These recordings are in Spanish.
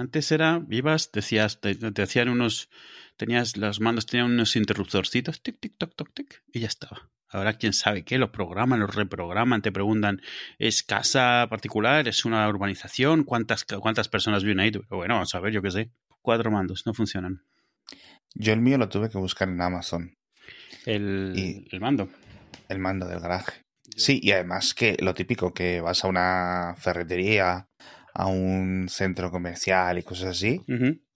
Antes era, ibas, decías, te, te hacían unos, tenías, los mandos tenían unos interruptorcitos, tic, tic, toc, toc, tic, y ya estaba. Ahora quién sabe qué, lo programan, lo reprograman, te preguntan, ¿es casa particular? ¿Es una urbanización? ¿Cuántas, cuántas personas viven ahí? Pero bueno, vamos a ver, yo qué sé. Cuatro mandos, no funcionan. Yo el mío lo tuve que buscar en Amazon. El, Y- el mando. El mando del garaje. Sí, y además que lo típico, que vas a una ferretería, a un centro comercial y cosas así,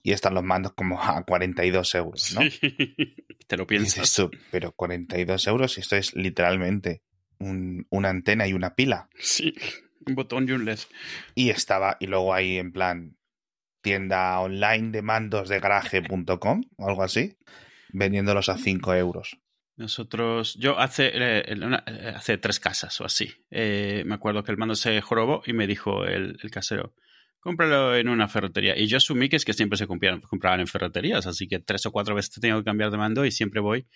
y están los mandos como a 42 euros, ¿no? Sí. Te lo dices piensas. tú, pero 42 euros, y esto es literalmente un- una antena y una pila. Sí. Un botón y un LED. Y estaba, y luego ahí en plan tienda online de mandos de garaje.com o algo así, vendiéndolos a 5 euros. Nosotros, yo hace, eh, eh, hace tres casas o así, eh, me acuerdo que el mando se jorobó y me dijo el, el casero, cómpralo en una ferretería. Y yo asumí que es que siempre se compraban, compraban en ferreterías, así que tres o cuatro veces tengo que cambiar de mando y siempre voy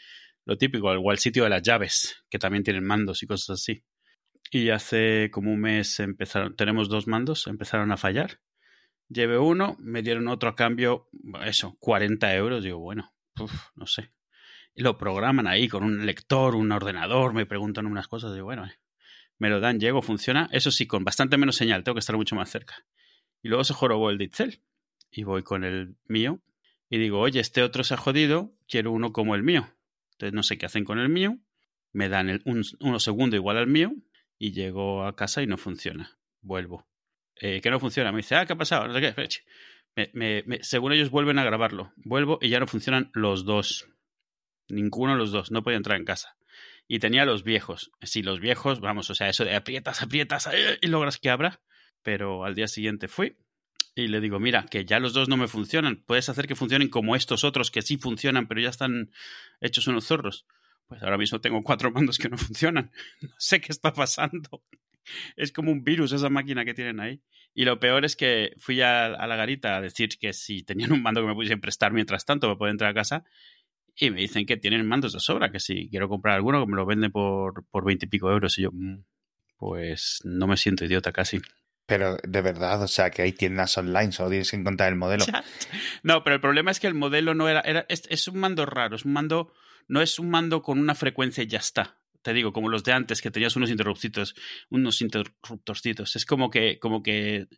lo típico, o al sitio de las llaves, que también tienen mandos y cosas así. Y hace como un mes empezaron, tenemos dos mandos, empezaron a fallar. Llevé uno, me dieron otro a cambio, eso, 40 euros. Digo, bueno, uf, no sé. Y lo programan ahí con un lector, un ordenador, me preguntan unas cosas. Digo, bueno, eh, me lo dan, llego, funciona. Eso sí, con bastante menos señal, tengo que estar mucho más cerca. Y luego se jorobó el de Itzel. Y voy con el mío y digo, oye, este otro se ha jodido, quiero uno como el mío. Entonces no sé qué hacen con el mío, me dan un, uno segundo igual al mío y llego a casa y no funciona. Vuelvo. Eh, que no funciona. Me dice, ah, ¿qué ha pasado? No sé qué. Me, me, me, según ellos vuelven a grabarlo. Vuelvo y ya no funcionan los dos. Ninguno de los dos. No podía entrar en casa. Y tenía los viejos. Sí, los viejos, vamos, o sea, eso de aprietas, aprietas y logras que abra. Pero al día siguiente fui y le digo, mira, que ya los dos no me funcionan. Puedes hacer que funcionen como estos otros que sí funcionan, pero ya están hechos unos zorros. Pues ahora mismo tengo cuatro mandos que no funcionan. No sé qué está pasando. Es como un virus esa máquina que tienen ahí. Y lo peor es que fui a, a la garita a decir que si tenían un mando que me pudiesen prestar mientras tanto, me pueden entrar a casa. Y me dicen que tienen mandos de sobra, que si quiero comprar alguno, que me lo venden por, por 20 y pico euros. Y yo, mm, pues no me siento idiota casi. Pero de verdad, o sea, que hay tiendas online, solo tienes que encontrar el modelo. No, pero el problema es que el modelo no era, era es, es, un mando raro, es un mando, no es un mando con una frecuencia y ya está. Te digo, como los de antes, que tenías unos interrupcitos, unos interruptorcitos. Es como que, como que,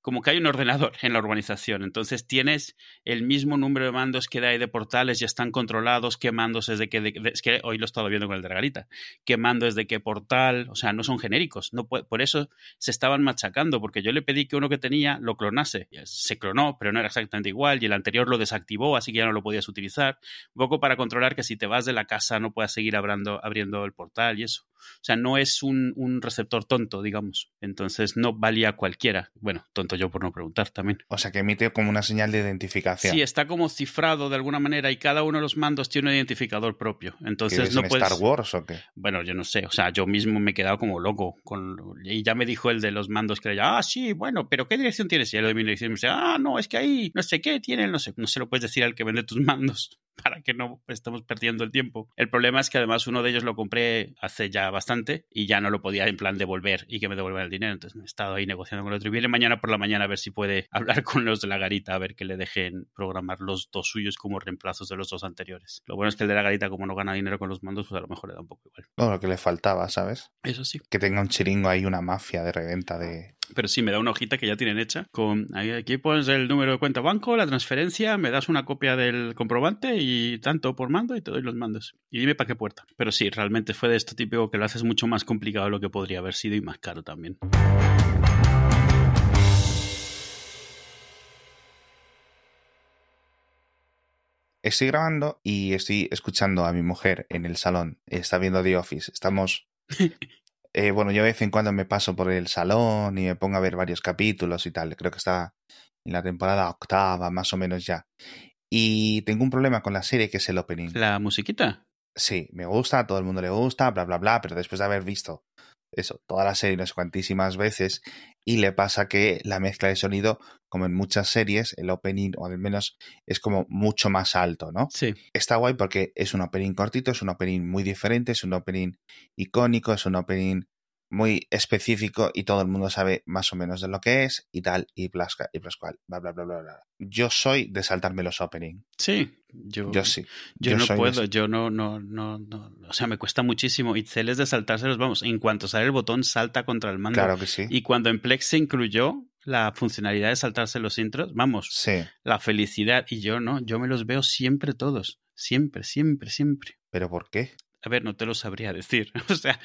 como que hay un ordenador en la urbanización. Entonces tienes el mismo número de mandos que hay de portales, ya están controlados, qué mandos es de qué, de, es que hoy lo he estado viendo con el de Garita, qué mando es de qué portal, o sea, no son genéricos. No puede, por eso se estaban machacando, porque yo le pedí que uno que tenía lo clonase. Se clonó, pero no era exactamente igual, y el anterior lo desactivó, así que ya no lo podías utilizar. Un poco para controlar que si te vas de la casa no puedas seguir abriendo, abriendo el portal y eso. O sea, no es un, un, receptor tonto, digamos. Entonces no valía cualquiera. Bueno, tonto yo por no preguntar también. O sea, que emite como una señal de identificación. Sí, está como cifrado de alguna manera y cada uno de los mandos tiene un identificador propio. Entonces no en puedes. Star Wars o qué? Bueno, yo no sé. O sea, yo mismo me he quedado como loco. Con... Y ya me dijo el de los mandos que era, ah, sí, bueno, pero ¿qué dirección tienes? Y él de mi dirección me dice, ah, no, es que ahí no sé qué tienen, no sé, no se lo puedes decir al que vende tus mandos para que no estemos perdiendo el tiempo. El problema es que además uno de ellos lo compré hace ya bastante y ya no lo podía en plan devolver y que me devuelvan el dinero. Entonces me he estado ahí negociando con el otro. Y viene mañana por la mañana a ver si puede hablar con los de la garita, a ver que le dejen programar los dos suyos como reemplazos de los dos anteriores. Lo bueno es que el de la garita, como no gana dinero con los mandos, pues a lo mejor le da un poco igual. No, lo que le faltaba, ¿sabes? Eso sí. Que tenga un chiringo ahí, una mafia de reventa de, pero sí me da una hojita que ya tienen hecha con aquí pones el número de cuenta banco, la transferencia, me das una copia del comprobante y tanto por mando y te doy los mandos. Y dime para qué puerta. Pero sí, realmente fue de esto típico que lo haces mucho más complicado de lo que podría haber sido y más caro también. Estoy grabando y estoy escuchando a mi mujer en el salón. Está viendo The Office. Estamos eh, bueno, yo de vez en cuando me paso por el salón y me pongo a ver varios capítulos y tal. Creo que está en la temporada octava, más o menos ya. Y tengo un problema con la serie que es el opening. ¿La musiquita? Sí, me gusta, a todo el mundo le gusta, bla, bla, bla, pero después de haber visto eso, toda la serie no sé cuantísimas veces, y le pasa que la mezcla de sonido, como en muchas series, el opening, o al menos, es como mucho más alto, ¿no? Sí. Está guay porque es un opening cortito, es un opening muy diferente, es un opening icónico, es un opening muy específico y todo el mundo sabe más o menos de lo que es y tal, y plasca, y plascual, bla, bla, bla, bla, bla. Yo soy de saltarme los opening. Sí, yo, Yo sí. Yo, no de puedo, yo no, no, no, no, o sea, me cuesta muchísimo. Y Celes de saltárselos, vamos, en cuanto sale el botón, salta contra el mando. Claro que sí. Y cuando en Plex se incluyó la funcionalidad de saltarse los intros, vamos, Sí, la felicidad. Y yo no, yo me los veo siempre todos. Siempre, siempre, siempre. pero ¿por qué? A ver, no te lo sabría decir. O sea,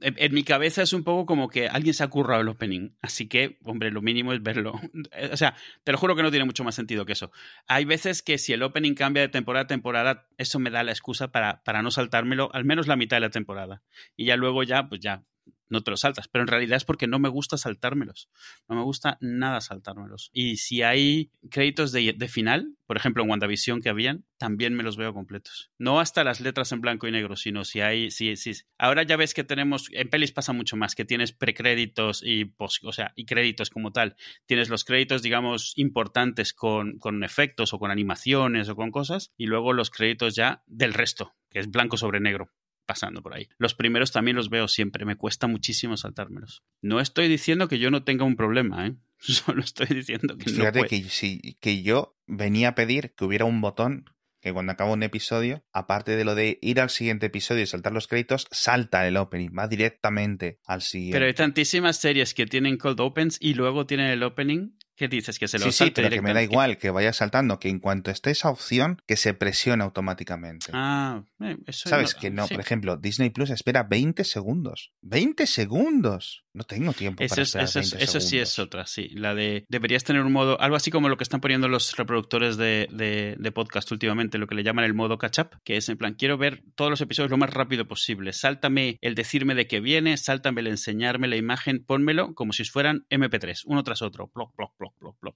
en, mi cabeza es un poco como que alguien se ha currado el opening. Así que, hombre, lo mínimo es verlo. O sea, te lo juro que no tiene mucho más sentido que eso. Hay veces que si el opening cambia de temporada a temporada, eso me da la excusa para, para no saltármelo al menos la mitad de la temporada. Y ya luego ya, pues ya, no te lo saltas. Pero en realidad es porque no me gusta saltármelos. No me gusta nada saltármelos. Y si hay créditos de, final, por ejemplo en WandaVision que habían, también me los veo completos. No hasta las letras en blanco y negro, sino si hay, si, si, ahora ya ves que tenemos, en pelis pasa mucho más, que tienes precréditos y o sea, y créditos como tal. Tienes los créditos, digamos, importantes con, con efectos o con animaciones o con cosas, y luego los créditos ya del resto, que es blanco sobre negro pasando por ahí. Los primeros también los veo siempre, me cuesta muchísimo saltármelos. No estoy diciendo que yo no tenga un problema, ¿eh? Solo estoy diciendo que Fíjate no que, si, que yo venía a pedir que hubiera un botón que cuando acaba un episodio, aparte de lo de ir al siguiente episodio y saltar los créditos, salta el opening, va directamente al siguiente. Pero hay tantísimas series que tienen cold opens y luego tienen el opening que dices que se lo sí, sí, salte pero que me da igual que vaya saltando, que en cuanto esté esa opción, que se presione automáticamente. Ah, eh, eso ¿Sabes? no- que no, sí. por ejemplo, Disney Plus espera 20 segundos. ¡20 segundos! No tengo tiempo Eso, para es- esperar eso es- 20 eso sí es otra, sí. La de deberías tener un modo, algo así como lo que están poniendo los reproductores de, de- de podcast últimamente, lo que le llaman el modo catch up, que es en plan, quiero ver todos los episodios lo más rápido posible. Sáltame el decirme de qué viene, sáltame el enseñarme la imagen, pónmelo como si fueran MP3, uno tras otro, ploc, ploc,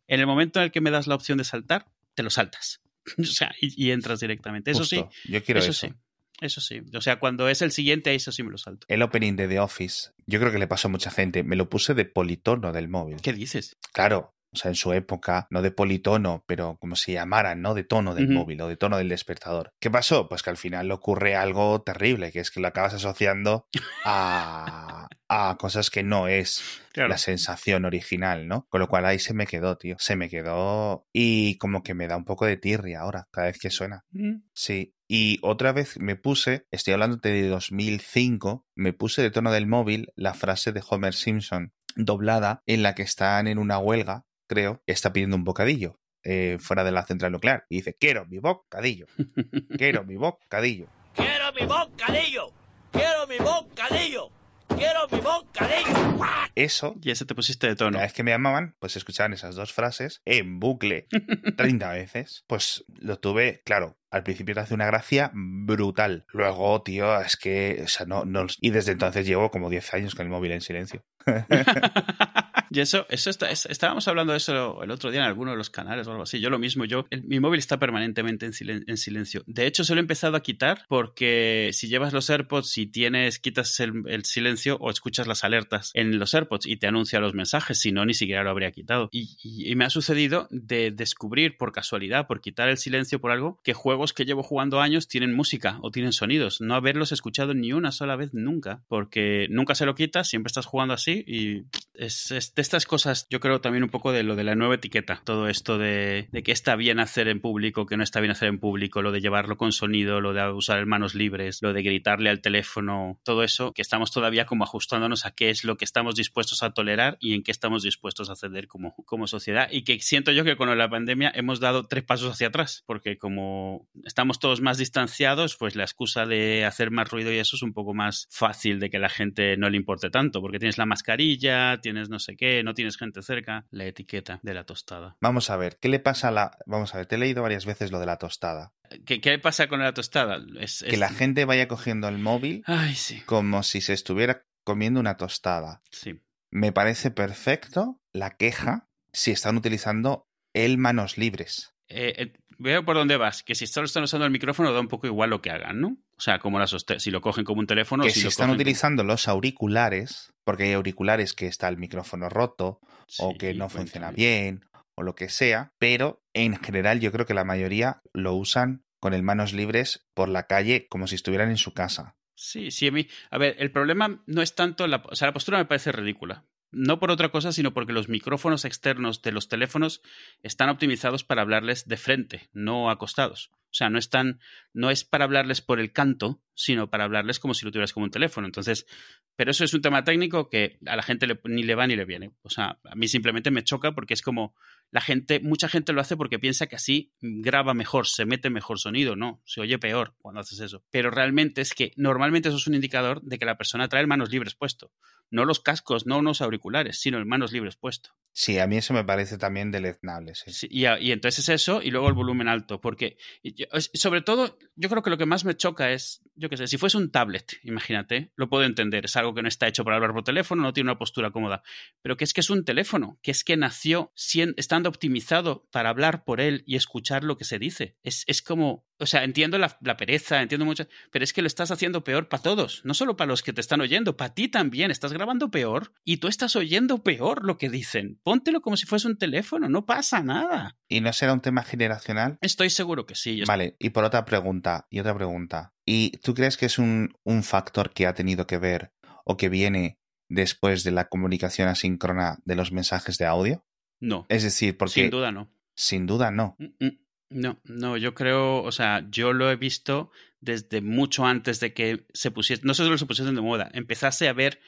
En el momento en el que me das la opción de saltar, te lo saltas. o sea, y, y entras directamente. Eso Justo, sí, Yo quiero eso, eso. sí. Eso sí. O sea, cuando es el siguiente, eso sí me lo salto. El opening de The Office, yo creo que le pasó a mucha gente. Me lo puse de politono del móvil. ¿Qué dices? Claro, o sea, en su época, no de politono, pero como se llamaran, ¿no? De tono del móvil o de tono del despertador. ¿Qué pasó? Pues que al final le ocurre algo terrible, que es que lo acabas asociando a, a cosas que no es Claro. la sensación original, ¿no? Con lo cual ahí se me quedó, tío. Se me quedó y como que me da un poco de tirria ahora, cada vez que suena. Mm. Sí. Y otra vez me puse, estoy hablando de 2005, me puse de tono del móvil la frase de Homer Simpson doblada en la que están en una huelga, creo, está pidiendo un bocadillo eh, fuera de la central nuclear. Y dice, quiero mi bocadillo, quiero mi bocadillo. Quiero mi bocadillo. Quiero mi bocadillo. Quiero mi bocadillo. Eso, Y ese te pusiste de tono. cada vez que me llamaban, pues escuchaban esas dos frases en bucle 30 veces. Pues lo tuve, claro, al principio te hace una gracia brutal. Luego, tío, es que, o sea, no, no. Y desde entonces llevo como 10 años con el móvil en silencio. y eso, eso está, es- estábamos hablando de eso el otro día en alguno de los canales o algo así. Yo lo mismo, yo, mi móvil está permanentemente en, silen- en silencio. De hecho, se lo he empezado a quitar porque si llevas los AirPods y tienes, quitas el, silencio o escuchas las alertas en los AirPods y te anuncia los mensajes, si no, ni siquiera lo habría quitado. Y, me ha sucedido de descubrir por casualidad, por quitar el silencio por algo, que juegos que llevo jugando años tienen música o tienen sonidos. No haberlos escuchado ni una sola vez nunca, porque nunca se lo quitas, siempre estás jugando así y es, es estas cosas, yo creo también un poco de lo de la nueva etiqueta, todo esto de, de que está bien hacer en público, que no está bien hacer en público, lo de llevarlo con sonido, lo de usar manos libres, lo de gritarle al teléfono, todo eso, que estamos todavía como ajustándonos a qué es lo que estamos dispuestos a tolerar y en qué estamos dispuestos a ceder como, como sociedad. Y que siento yo que con la pandemia hemos dado tres pasos hacia atrás, porque como estamos todos más distanciados, pues la excusa de hacer más ruido y eso es un poco más fácil de que la gente no le importe tanto, porque tienes la mascarilla, tienes no sé qué, no tienes gente cerca, la etiqueta de la tostada. Vamos a ver, ¿qué le pasa a la... Vamos a ver, te he leído varias veces lo de la tostada. ¿Qué, qué pasa con la tostada? Es, Que la gente vaya cogiendo el móvil Ay, sí, como si se estuviera comiendo una tostada. sí. Me parece perfecto la queja si están utilizando el manos libres. Eh, eh, veo por dónde vas, que si solo están usando el micrófono da un poco igual lo que hagan, ¿no? O sea, como las si lo cogen como un teléfono, que si si lo están cogen como- utilizando los auriculares, porque hay auriculares que está el micrófono roto o que no funciona bien o lo que sea, pero en general yo creo que la mayoría lo usan con el manos libres por la calle como si estuvieran en su casa. Sí, sí, a mí. A ver, el problema no es tanto. La, o sea, la postura me parece ridícula. No por otra cosa, sino porque los micrófonos externos de los teléfonos están optimizados para hablarles de frente, no acostados. O sea, no están, no es para hablarles por el canto, sino para hablarles como si lo tuvieras como un teléfono. Entonces, pero eso es un tema técnico que a la gente ni le va ni le viene. O sea, a mí simplemente me choca porque es como la gente, mucha gente lo hace porque piensa que así graba mejor, se mete mejor sonido. No, se oye peor cuando haces eso. Pero realmente es que normalmente eso es un indicador de que la persona trae manos libres puesto. No los cascos, no unos auriculares, sino el manos libres puesto. Sí, a mí eso me parece también deleznable. Sí. Y, entonces es eso y luego el volumen alto, porque sobre todo yo creo que lo que más me choca es, yo qué sé, si fuese un tablet, imagínate, lo puedo entender, es algo que no está hecho para hablar por teléfono, no tiene una postura cómoda, pero que es que es un teléfono, que es que nació sien- estando optimizado para hablar por él y escuchar lo que se dice. Es, es como, o sea, entiendo la, la pereza, entiendo mucho, pero es que lo estás haciendo peor para todos, no solo para los que te están oyendo, para ti también, estás grabando peor y tú estás oyendo peor lo que dicen. Póntelo como si fuese un teléfono, no pasa nada. ¿Y no será un tema generacional? Estoy seguro que sí. Vale, y por otra pregunta, y otra pregunta. ¿Y tú crees que es un, un factor que ha tenido que ver o que viene después de la comunicación asíncrona de los mensajes de audio? No, Es decir, porque sin duda no. sin duda no. Mm, mm, No, no, yo creo, o sea, yo lo he visto desde mucho antes de que se pusiese, no solo se pusiesen de moda, empezase a ver,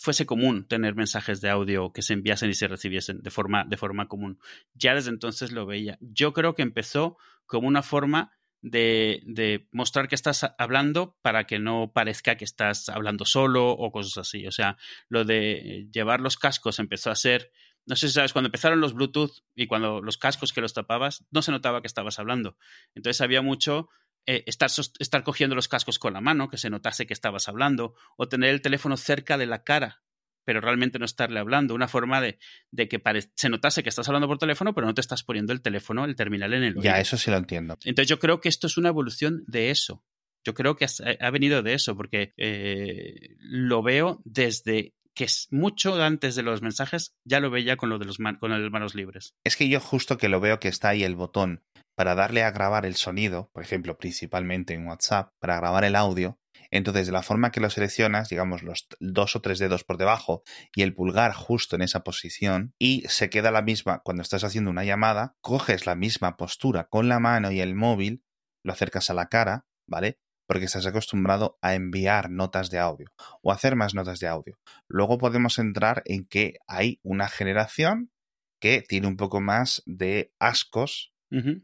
fuese común tener mensajes de audio que se enviasen y se recibiesen de forma, de forma común. Ya desde entonces lo veía. Yo creo que empezó como una forma de, de mostrar que estás hablando para que no parezca que estás hablando solo o cosas así. O sea, lo de llevar los cascos empezó a ser no sé si sabes, cuando empezaron los Bluetooth y cuando los cascos que los tapabas, no se notaba que estabas hablando. Entonces había mucho eh, estar, estar cogiendo los cascos con la mano, que se notase que estabas hablando, o tener el teléfono cerca de la cara, pero realmente no estarle hablando. Una forma de, de que se notase que estás hablando por teléfono, pero no te estás poniendo el teléfono, el terminal en el Ya, oído. eso sí lo entiendo. Entonces yo creo que esto es una evolución de eso. Yo creo que ha venido de eso, porque eh, lo veo desde que es mucho antes de los mensajes, ya lo veía con lo de los man- con el manos libres. Es que yo justo que lo veo que está ahí el botón para darle a grabar el sonido, por ejemplo, principalmente en WhatsApp, para grabar el audio, entonces de la forma que lo seleccionas, digamos los dos o tres dedos por debajo y el pulgar justo en esa posición, y se queda la misma cuando estás haciendo una llamada, coges la misma postura con la mano y el móvil, lo acercas a la cara, ¿vale? Porque estás acostumbrado a enviar notas de audio o hacer más notas de audio. Luego podemos entrar en que hay una generación que tiene un poco más de ascos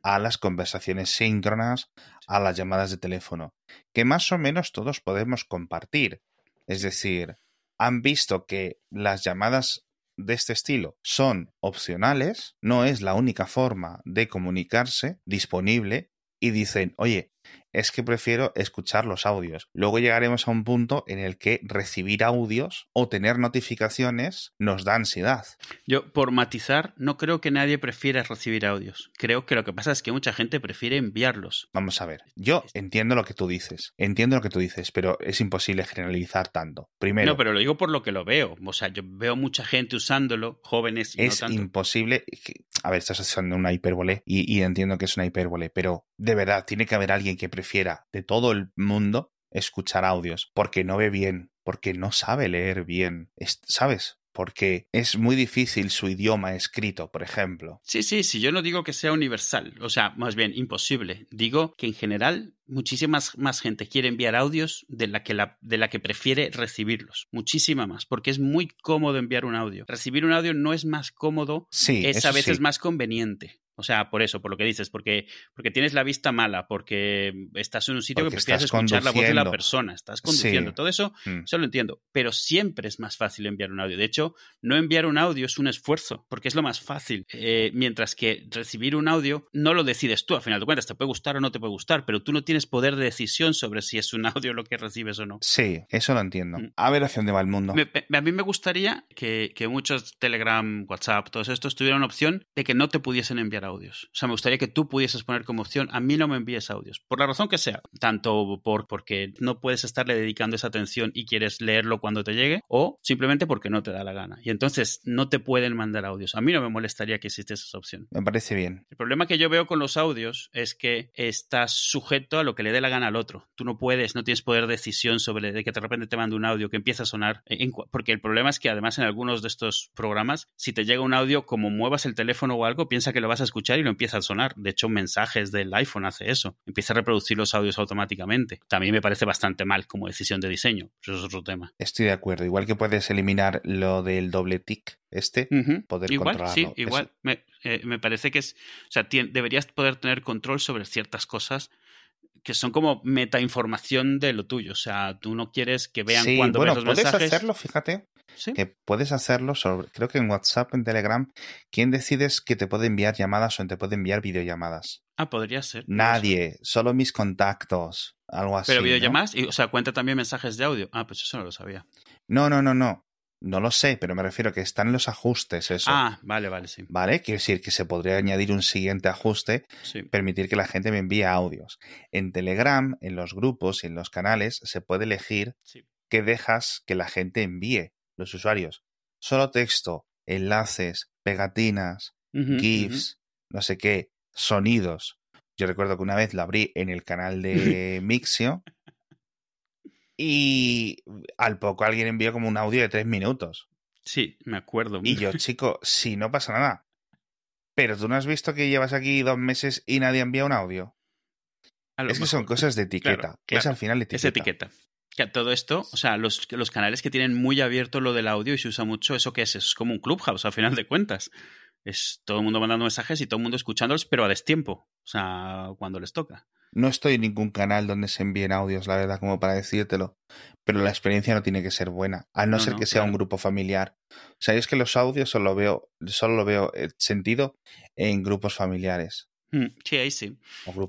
A las conversaciones síncronas, a las llamadas de teléfono, que más o menos todos podemos compartir. Es decir, han visto que las llamadas de este estilo son opcionales, no es la única forma de comunicarse disponible y dicen, oye, es que prefiero escuchar los audios. Luego llegaremos a un punto en el que recibir audios o tener notificaciones nos da ansiedad. Yo, por matizar, no creo que nadie prefiera recibir audios. Creo que lo que pasa es que mucha gente prefiere enviarlos. Vamos a ver, yo entiendo lo que tú dices, entiendo lo que tú dices, pero es imposible generalizar tanto. Primero, No, pero lo digo por lo que lo veo. O sea, yo veo mucha gente usándolo, jóvenes y es no tanto. imposible. que- A ver, estás haciendo una hipérbole y, y entiendo que es una hipérbole, pero de verdad tiene que haber alguien que prefiera de todo el mundo escuchar audios porque no ve bien, porque no sabe leer bien, es- ¿sabes? Porque es muy difícil su idioma escrito, por ejemplo. Sí, sí, sí, yo no digo que sea universal, o sea, más bien imposible. Digo que en general muchísima más, gente quiere enviar audios de la, que la, de la que prefiere recibirlos. Muchísima más, porque es muy cómodo enviar un audio. Recibir un audio no es más cómodo, Sí, es a veces sí. más conveniente. O sea, por eso, por lo que dices, porque, porque tienes la vista mala, porque estás en un sitio Porque que prefieres escuchar la voz de la persona, estás conduciendo, Sí. todo eso, Mm. eso lo entiendo, pero siempre es más fácil enviar un audio. De hecho, no enviar un audio es un esfuerzo, porque es lo más fácil, Eh, mientras que recibir un audio no lo decides tú, a final de cuentas, te puede gustar o no te puede gustar, pero tú no tienes poder de decisión sobre si es un audio lo que recibes o no. Sí, eso lo entiendo. Mm. A ver hacia dónde va el mundo. Me- me- a mí me gustaría que, que muchos Telegram, WhatsApp, todos estos tuvieran una opción de que no te pudiesen enviar audio. Audios. O sea, me gustaría que tú pudieses poner como opción, a mí no me envíes audios, por la razón que sea, tanto por, porque no puedes estarle dedicando esa atención y quieres leerlo cuando te llegue, o simplemente porque no te da la gana. Y entonces no te pueden mandar audios. A mí no me molestaría que existiese esa opción. Me parece bien. El problema que yo veo con los audios es que estás sujeto a lo que le dé la gana al otro. Tú no puedes, no tienes poder de decisión sobre de que de repente te mande un audio que empieza a sonar. porque el problema es que además en algunos de estos programas, si te llega un audio, como muevas el teléfono o algo, piensa que lo vas a escuchar y lo empieza a sonar. De hecho, mensajes del iPhone hace eso. Empieza a reproducir los audios automáticamente. También me parece bastante mal como decisión de diseño. Eso es otro tema. Estoy de acuerdo. Igual que puedes eliminar lo del doble tic, este, poder igual, controlarlo. Sí, igual. Me, eh, me, parece que es. O sea, deberías poder tener control sobre ciertas cosas que son como metainformación de lo tuyo. O sea, tú no quieres que vean sí, cuando bueno, ves los puedes mensajes. hacerlo, fíjate. ¿Sí? Que puedes hacerlo sobre, creo que en WhatsApp, en Telegram, ¿quién decides que te puede enviar llamadas o te puede enviar videollamadas? Ah, podría ser. Nadie, solo mis contactos, algo así. Pero ¿no? videollamadas, y, o sea, cuenta también mensajes de audio. Ah, pues eso no lo sabía. No, no, no, no. No lo sé, pero me refiero que están los ajustes, eso. Ah, vale, vale, sí. ¿Vale? Quiere decir que se podría añadir un siguiente ajuste, sí. permitir que la gente me envíe audios. En Telegram, en los grupos y en los canales, se puede elegir Sí. que dejas que la gente envíe, los usuarios. Solo texto, enlaces, pegatinas. GIFs, no sé qué, sonidos. Yo recuerdo que una vez lo abrí en el canal de Mixio y al poco alguien envió como un audio de tres minutos. Sí, me acuerdo. Y yo, chico, si no pasa nada. Pero tú no has visto que llevas aquí dos meses y nadie envía un audio. Es que son cosas de etiqueta. Claro, Es al final etiqueta. Es etiqueta. Que todo esto, o sea, los, los canales que tienen muy abierto lo del audio y se usa mucho, ¿eso qué es? Es como un clubhouse, al final de cuentas. Es todo el mundo mandando mensajes y todo el mundo escuchándolos, pero a destiempo. O sea, cuando les toca. No estoy en ningún canal donde se envíen audios, la verdad, como para decírtelo. Pero la experiencia no tiene que ser buena, a no, No, ser no, que sea un grupo familiar. O sea, es que los audios solo veo, solo lo veo eh, sentido en grupos familiares Sí, ahí sí.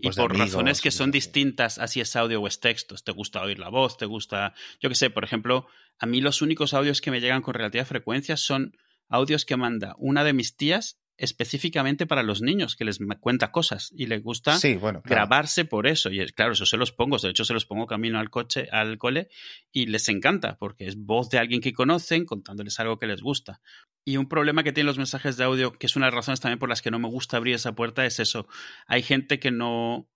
Y por amigos, razones que son sé. distintas, así es audio o es texto. Te gusta oír la voz, te gusta. Yo qué sé, por ejemplo, a mí los únicos audios que me llegan con relativa frecuencia son audios que manda una de mis tías específicamente para los niños, que les cuenta cosas y les gusta Sí, bueno, claro. grabarse por eso. Y es- claro, eso se los pongo, de hecho se los pongo camino al coche, al cole, y les encanta, porque es voz de alguien que conocen contándoles algo que les gusta. Y un problema que tienen los mensajes de audio, que es una de las razones también por las que no me gusta abrir esa puerta, es eso. Hay gente que no.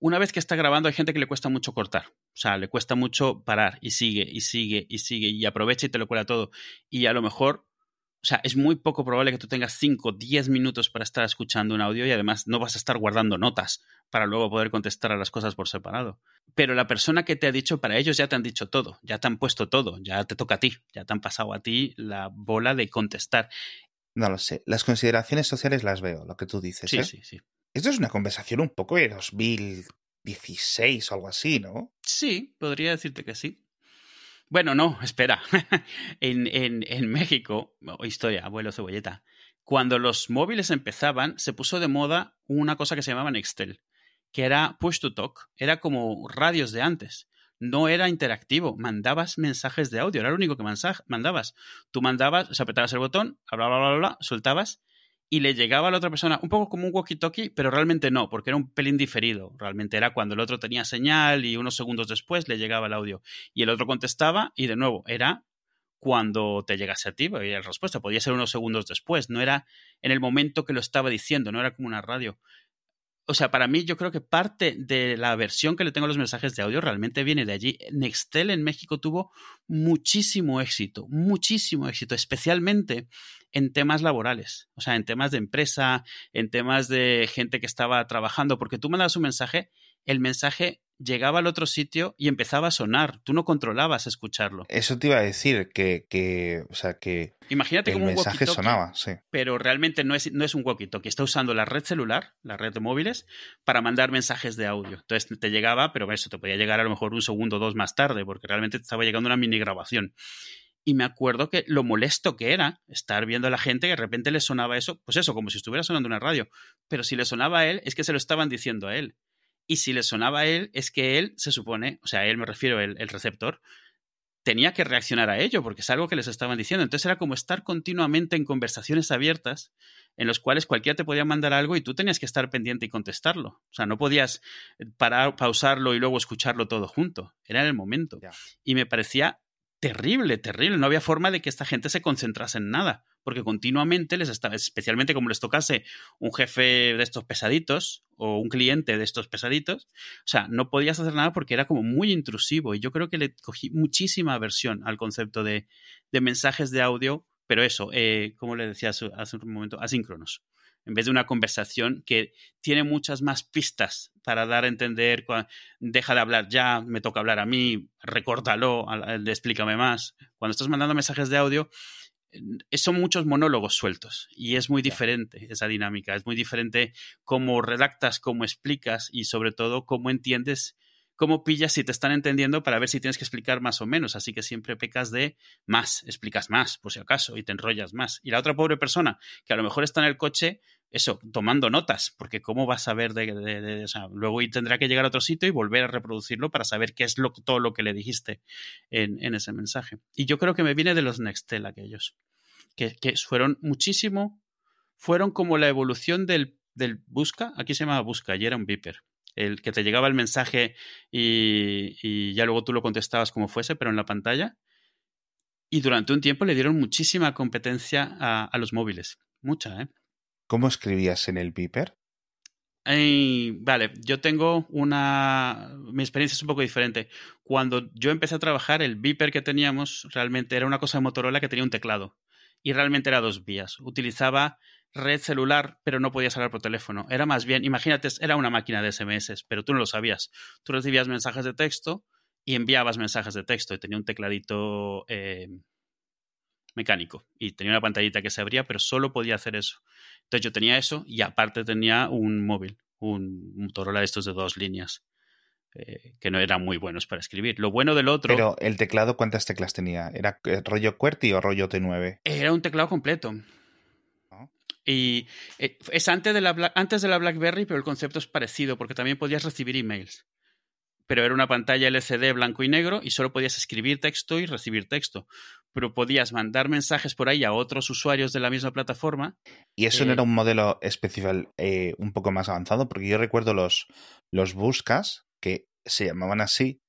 Una vez que está grabando, hay gente que le cuesta mucho cortar. O sea, le cuesta mucho parar y sigue y sigue y sigue y aprovecha y te lo cuela todo. Y a lo mejor o sea, es muy poco probable que tú tengas 5, 10 minutos para estar escuchando un audio y además no vas a estar guardando notas para luego poder contestar a las cosas por separado. Pero la persona que te ha dicho, para ellos ya te han dicho todo, ya te han puesto todo, ya te toca a ti, ya te han pasado a ti la bola de contestar. No lo sé. Las consideraciones sociales las veo, lo que tú dices. Sí, ¿eh? sí, sí. Esto es una conversación un poco de 2016 o algo así, ¿no? Sí, podría decirte que sí. Bueno, no, espera. en, en, en México, oh, historia, abuelo cebolleta, cuando los móviles empezaban, se puso de moda una cosa que se llamaba Nextel, que era push to talk, era como radios de antes. No era interactivo, mandabas mensajes de audio, era lo único que mandabas. Tú mandabas, o apretabas el botón, bla, bla, bla, bla, soltabas y le llegaba a la otra persona un poco como un walkie-talkie, pero realmente no, porque era un pelín diferido. Realmente era cuando el otro tenía señal y unos segundos después le llegaba el audio. Y el otro contestaba y de nuevo era cuando te llegase a ti la respuesta. Podía ser unos segundos después, no era en el momento que lo estaba diciendo, no era como una radio. O sea, para mí yo creo que parte de la versión que le tengo a los mensajes de audio realmente viene de allí. Nextel en México tuvo muchísimo éxito, muchísimo éxito, especialmente en temas laborales, o sea, en temas de empresa, en temas de gente que estaba trabajando, porque tú mandabas un mensaje, el mensaje llegaba al otro sitio y empezaba a sonar, tú no controlabas escucharlo. Eso te iba a decir, que, que o sea, que Imagínate el como un mensaje sonaba, sí. pero realmente no es, no es un walkie-talkie, está usando la red celular, la red de móviles, para mandar mensajes de audio. Entonces te llegaba, pero eso te podía llegar a lo mejor un segundo o dos más tarde, porque realmente te estaba llegando una mini grabación. Y me acuerdo que lo molesto que era estar viendo a la gente que de repente le sonaba eso, pues eso, como si estuviera sonando una radio. Pero si le sonaba a él, es que se lo estaban diciendo a él. Y si le sonaba a él, es que él se supone, o sea, él me refiero, el, el receptor, tenía que reaccionar a ello, porque es algo que les estaban diciendo. Entonces era como estar continuamente en conversaciones abiertas en los cuales cualquiera te podía mandar algo y tú tenías que estar pendiente y contestarlo. O sea, no podías parar, pausarlo y luego escucharlo todo junto. Era en el momento. Y me parecía terrible, terrible. No había forma de que esta gente se concentrase en nada, porque continuamente les estaba, especialmente como les tocase un jefe de estos pesaditos o un cliente de estos pesaditos, o sea, no podías hacer nada porque era como muy intrusivo. Y yo creo que le cogí muchísima aversión al concepto de, de mensajes de audio, pero eso, eh, como le decía hace un momento, asíncronos. En vez de una conversación que tiene muchas más pistas para dar a entender, deja de hablar ya, me toca hablar a mí, recórtalo, explícame más. Cuando estás mandando mensajes de audio, eh, son muchos monólogos sueltos y es muy diferente esa dinámica. Es muy diferente cómo redactas, cómo explicas y sobre todo cómo entiendes, cómo pillas si te están entendiendo para ver si tienes que explicar más o menos. Así que siempre pecas de más, explicas más, por si acaso, y te enrollas más. Y la otra pobre persona que a lo mejor está en el coche, eso, tomando notas, porque cómo vas a ver de, de- de- o sea, luego tendrá que llegar a otro sitio y volver a reproducirlo para saber qué es lo, todo lo que le dijiste en, ese mensaje. Y yo creo que me viene de los Nextel aquellos, que, fueron muchísimo, fueron como la evolución del, del Busca, aquí se llamaba Busca y era un beeper, el que te llegaba el mensaje y, y ya luego tú lo contestabas como fuese, pero en la pantalla. Y durante un tiempo le dieron muchísima competencia a, a los móviles, mucha, ¿eh? ¿Cómo escribías en el Viper? Ey, vale, yo tengo una... Mi experiencia es un poco diferente. Cuando yo empecé a trabajar, el beeper que teníamos realmente era una cosa de Motorola que tenía un teclado. Y realmente era dos vías. Utilizaba red celular, pero no podías hablar por teléfono. Era más bien, imagínate, era una máquina de SMS, pero tú no lo sabías. Tú recibías mensajes de texto y enviabas mensajes de texto y tenía un tecladito eh, mecánico y tenía una pantallita que se abría, pero solo podía hacer eso. Entonces yo tenía eso y aparte tenía un móvil, un Motorola de estos de dos líneas, eh, que no eran muy buenos para escribir. Lo bueno del otro Pero el teclado, ¿cuántas teclas tenía? ¿Era eh, rollo QWERTY o rollo T9? era un teclado completo. Y eh, es antes de, la, antes de la BlackBerry, pero el concepto es parecido, porque también podías recibir emails. Pero era una pantalla LCD blanco y negro y solo podías escribir texto y recibir texto. Pero podías mandar mensajes por ahí a otros usuarios de la misma plataforma. Y eso no Eh, era un modelo especial eh, un poco más avanzado, porque yo recuerdo los, los buscas que se llamaban así,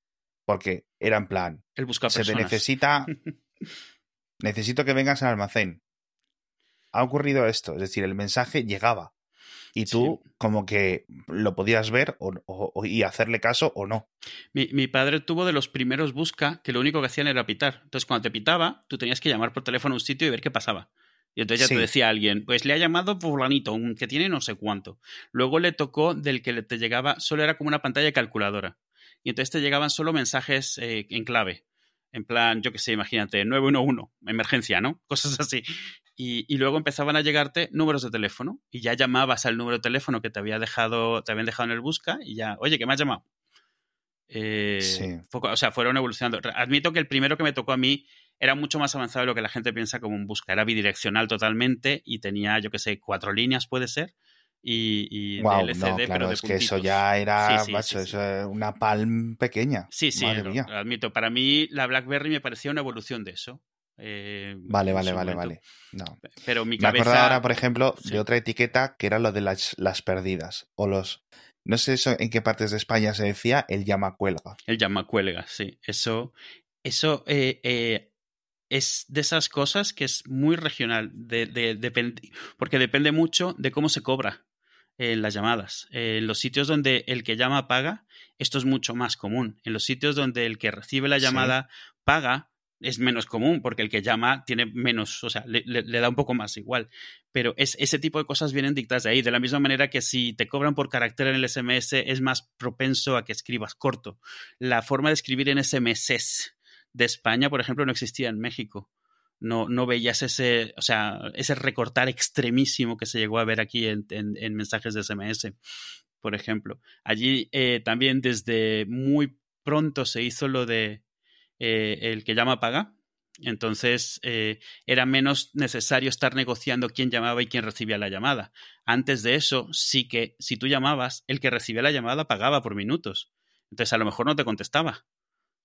porque era en plan, El busca se te necesita, necesito que vengas al almacén. Ha ocurrido esto, es decir, el mensaje llegaba y tú como que lo podías ver o, y hacerle caso o no. Mi, mi padre tuvo de los primeros busca que lo único que hacían era pitar. Entonces, cuando te pitaba, tú tenías que llamar por teléfono a un sitio y ver qué pasaba. Y entonces ya Sí. te decía alguien, pues le ha llamado fulanito, que tiene no sé cuánto. Luego le tocó del que te llegaba, solo era como una pantalla calculadora. Y entonces te llegaban solo mensajes eh, en clave. En plan, yo qué sé, imagínate, 911, emergencia, ¿no? Cosas así. Y, y luego empezaban a llegarte números de teléfono y ya llamabas al número de teléfono que te había dejado, te habían dejado en el busca y ya, oye, ¿qué me has llamado? Eh, Sí. o sea, fueron evolucionando. Admito que el primero que me tocó a mí era mucho más avanzado de lo que la gente piensa como un busca. Era bidireccional totalmente y tenía, yo qué sé, cuatro líneas puede ser. Y, y Wow, de LCD, no, pero claro, de es que eso ya era, Sí, sí, macho, sí, sí. eso es una palm pequeña. Sí, sí, Madre lo, mía. lo admito. Para mí la BlackBerry me parecía una evolución de eso. Eh, Vale, vale, vale, vale. No. Pero mi Me acuerdo cabeza... ahora, por ejemplo, sí. de otra etiqueta que era lo de las, las perdidas. O los. No sé eso en qué partes de España se decía el llama cuelga. El llamacuelga, sí. Eso, eso eh, eh, es de esas cosas que es muy regional, de, de- depend- porque depende mucho de cómo se cobra en las llamadas. En los sitios donde el que llama paga, esto es mucho más común. En los sitios donde el que recibe la Sí. llamada paga, es menos común, porque el que llama tiene menos, o sea, le, da un poco más igual. Pero es, ese tipo de cosas vienen dictadas de ahí. De la misma manera que si te cobran por carácter en el SMS, es más propenso a que escribas corto. La forma de escribir en SMS de España, por ejemplo, no existía en México. No, no veías ese, o sea, ese recortar extremísimo que se llegó a ver aquí en mensajes de SMS, por ejemplo. Allí eh, también desde muy pronto se hizo lo de eh, el que llama paga. Entonces eh, era menos necesario estar negociando quién llamaba y quién recibía la llamada. Antes de eso, sí que si tú llamabas, el que recibía la llamada pagaba por minutos. Entonces a lo mejor no te contestaba.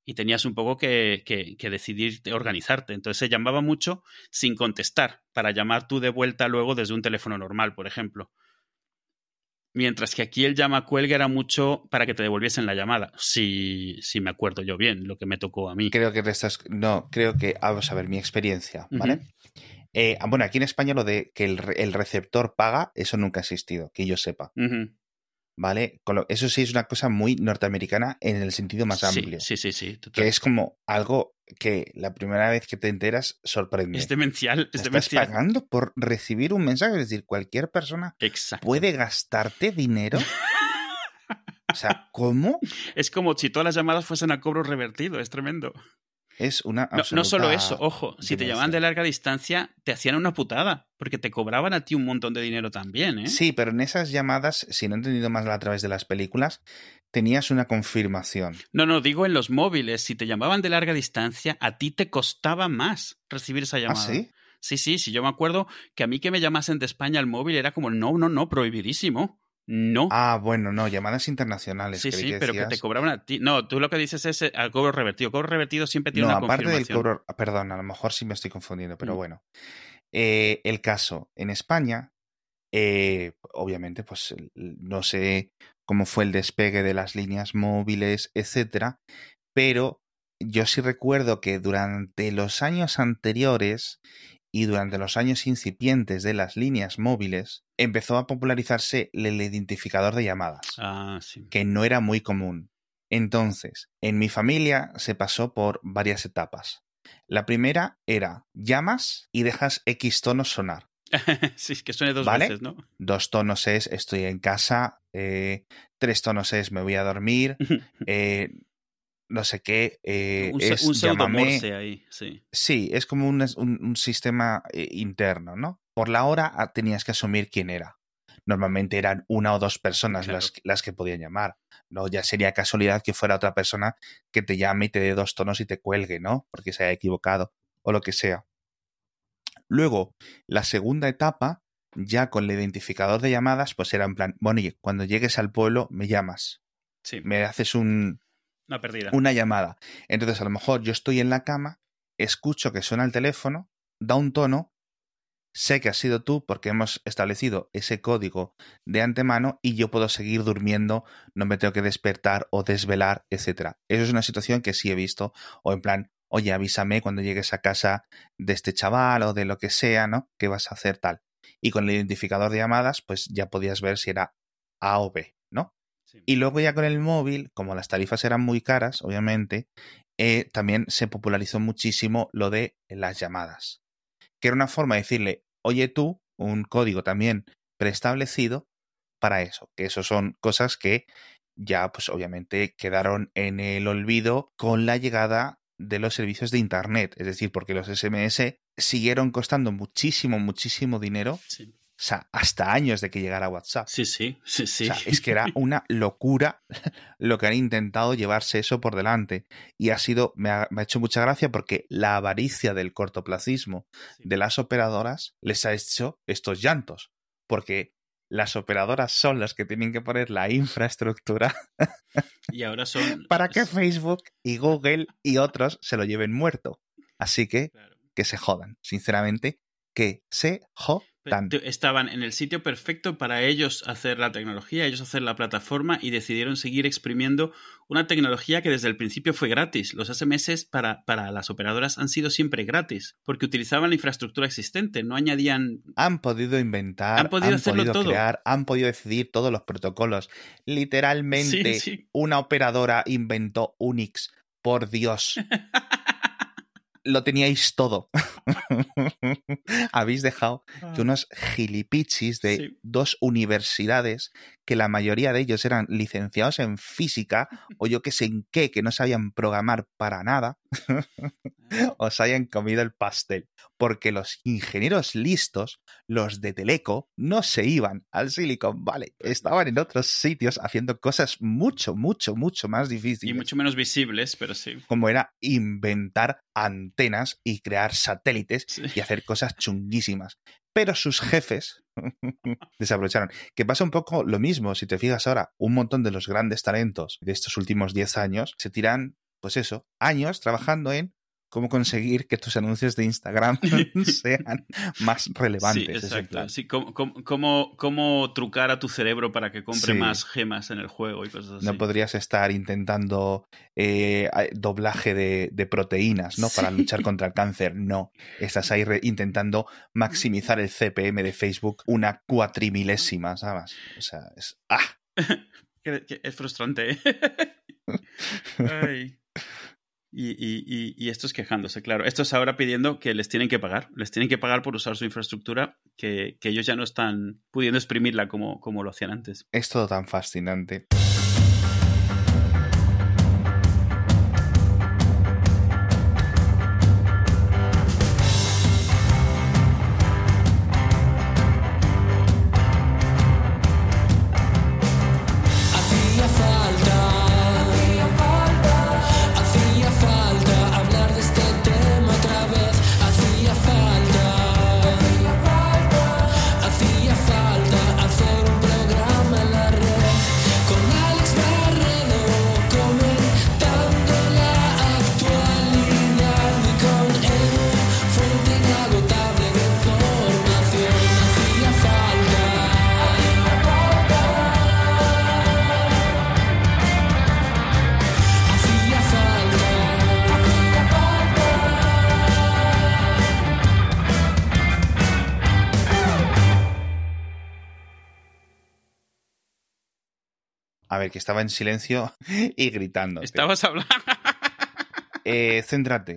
y tenías un poco que, que, que, organizarte. Entonces se llamaba mucho sin contestar, para llamar tú de vuelta luego desde un teléfono normal, por ejemplo. Mientras que aquí el llama cuelga era mucho para que te devolviesen la llamada, si, si me acuerdo yo bien, lo que me tocó a mí. Creo que estás. No, creo que. Vamos a ver, mi experiencia, ¿vale? Uh -huh. eh, bueno, aquí en España lo de que el, el, receptor paga, eso nunca ha existido, que yo sepa. Uh -huh. ¿Vale? Eso sí es una cosa muy norteamericana en el sentido más amplio. Sí, sí, sí. Total. Que es como algo que la primera vez que te enteras sorprende. Es demencial. Es Estás demencial. pagando por recibir un mensaje. Es decir, cualquier persona Exacto. puede gastarte dinero. o sea, ¿cómo? Es como si todas las llamadas fuesen a cobro revertido. Es tremendo. Es una no, no, solo eso, ojo, si te llamaban de larga distancia, te hacían una putada, porque te cobraban a ti un montón de dinero también, ¿eh? Sí, pero en esas llamadas, si no he entendido más a través de las películas, tenías una confirmación. No, no, digo en los móviles, si te llamaban de larga distancia, a ti te costaba más recibir esa llamada. ¿Ah, sí? Sí, sí, sí, yo me acuerdo que a mí que me llamasen de España al móvil era como, no, no, no, prohibidísimo. No. Ah, bueno, no, llamadas internacionales. Sí, sí, que pero que te cobraban a ti. No, tú lo que dices es eh, al cobro revertido. Cobro revertido siempre tiene no, una aparte confirmación. del cobro, perdón, a lo mejor sí me estoy confundiendo, pero Mm. bueno. Eh, el caso, en España, eh, obviamente, pues no sé cómo fue el despegue de las líneas móviles, etcétera, pero yo sí recuerdo que durante los años anteriores y durante los años incipientes de las líneas móviles empezó a popularizarse el identificador de llamadas, Ah, sí. que no era muy común. Entonces, en mi familia se pasó por varias etapas. La primera era llamas y dejas X tonos sonar. sí, que suene dos ¿Vale? veces, ¿no? Dos tonos es estoy en casa, eh, tres tonos es me voy a dormir, eh, no sé qué, eh, un, es un pseudo llámame. morse ahí, sí. Sí, es como un, un, un sistema eh, interno, ¿no? Por la hora ah, tenías que asumir quién era. Normalmente eran una o dos personas Claro. las, las que podían llamar. No, ya sería casualidad que fuera otra persona que te llame y te dé dos tonos y te cuelgue, ¿no? Porque se haya equivocado o lo que sea. Luego, la segunda etapa, ya con el identificador de llamadas, pues era en plan, bueno, cuando llegues al pueblo me llamas, Sí, me haces un, una perdida. una llamada. Entonces, a lo mejor yo estoy en la cama, escucho que suena el teléfono, da un tono, sé que has sido tú porque hemos establecido ese código de antemano y yo puedo seguir durmiendo, no me tengo que despertar o desvelar, etcétera. Eso es una situación que sí he visto, o en plan, oye, avísame cuando llegues a casa de este chaval o de lo que sea, ¿no? Que vas a hacer tal. Y con el identificador de llamadas, pues ya podías ver si era A o B, ¿no? Y luego ya con el móvil, como las tarifas eran muy caras, obviamente, eh, también se popularizó muchísimo lo de las llamadas. Que era una forma de decirle, oye tú, un código también preestablecido para eso. Que eso son cosas que ya, pues obviamente, quedaron en el olvido con la llegada de los servicios de Internet. Es decir, porque los SMS siguieron costando muchísimo, muchísimo dinero. Sí. O sea, hasta años de que llegara WhatsApp. sí, sí, sí, sí. O sea, es que era una locura lo que han intentado llevarse eso por delante. Y ha sido, me ha, me ha hecho mucha gracia porque la avaricia del cortoplacismo de las operadoras les ha hecho estos llantos. Porque las operadoras son las que tienen que poner la infraestructura Y ahora son... para que Facebook y Google y otros se lo lleven muerto. Así que Claro. que se jodan, sinceramente, que se jodan. Estaban en el sitio perfecto para ellos hacer la tecnología, ellos hacer la plataforma y decidieron seguir exprimiendo una tecnología que desde el principio fue gratis. Los SMS para, para las operadoras han sido siempre gratis, porque utilizaban la infraestructura existente, no añadían... Han podido inventar, Han podido hacerlo todo. crear, han podido decidir todos los protocolos. Literalmente, Sí, sí. una operadora inventó Unix. Por Dios. Lo teníais todo. Habéis dejado que unos gilipichis de Sí. dos universidades, que la mayoría de ellos eran licenciados en física o yo que sé en qué, que no sabían programar para nada, os hayan comido el pastel. Porque los ingenieros listos, los de Teleco, no se iban al Silicon Valley. Estaban en otros sitios haciendo cosas mucho, mucho, mucho más Y difíciles. mucho menos visibles, pero sí. Como era inventar antenas y crear satélites Sí. y hacer cosas chunguísimas. Pero sus jefes desaprovecharon. Que pasa un poco lo mismo, si te fijas ahora, un montón de los grandes talentos de estos últimos 10 años se tiran pues eso, años trabajando en cómo conseguir que tus anuncios de Instagram sean más relevantes. Sí, exacto. Sí, cómo, cómo, cómo, trucar a tu cerebro para que compre más gemas en el juego y cosas así. No podrías estar intentando eh, doblaje de, proteínas, ¿no? Para luchar contra el cáncer. No. Estás ahí intentando maximizar el CPM de Facebook una cuatrimilésima, ¿sabes? O sea, es. ¡Ah! es frustrante, ¿eh? Ay. Y, y, y, estos quejándose, claro. Estos ahora pidiendo que les tienen que pagar. Les tienen que pagar por usar su infraestructura, que, que ellos ya no están pudiendo exprimirla como, como lo hacían antes. Es todo tan fascinante. Ver, que estaba en silencio y gritando. Estabas hablando. Eh, céntrate.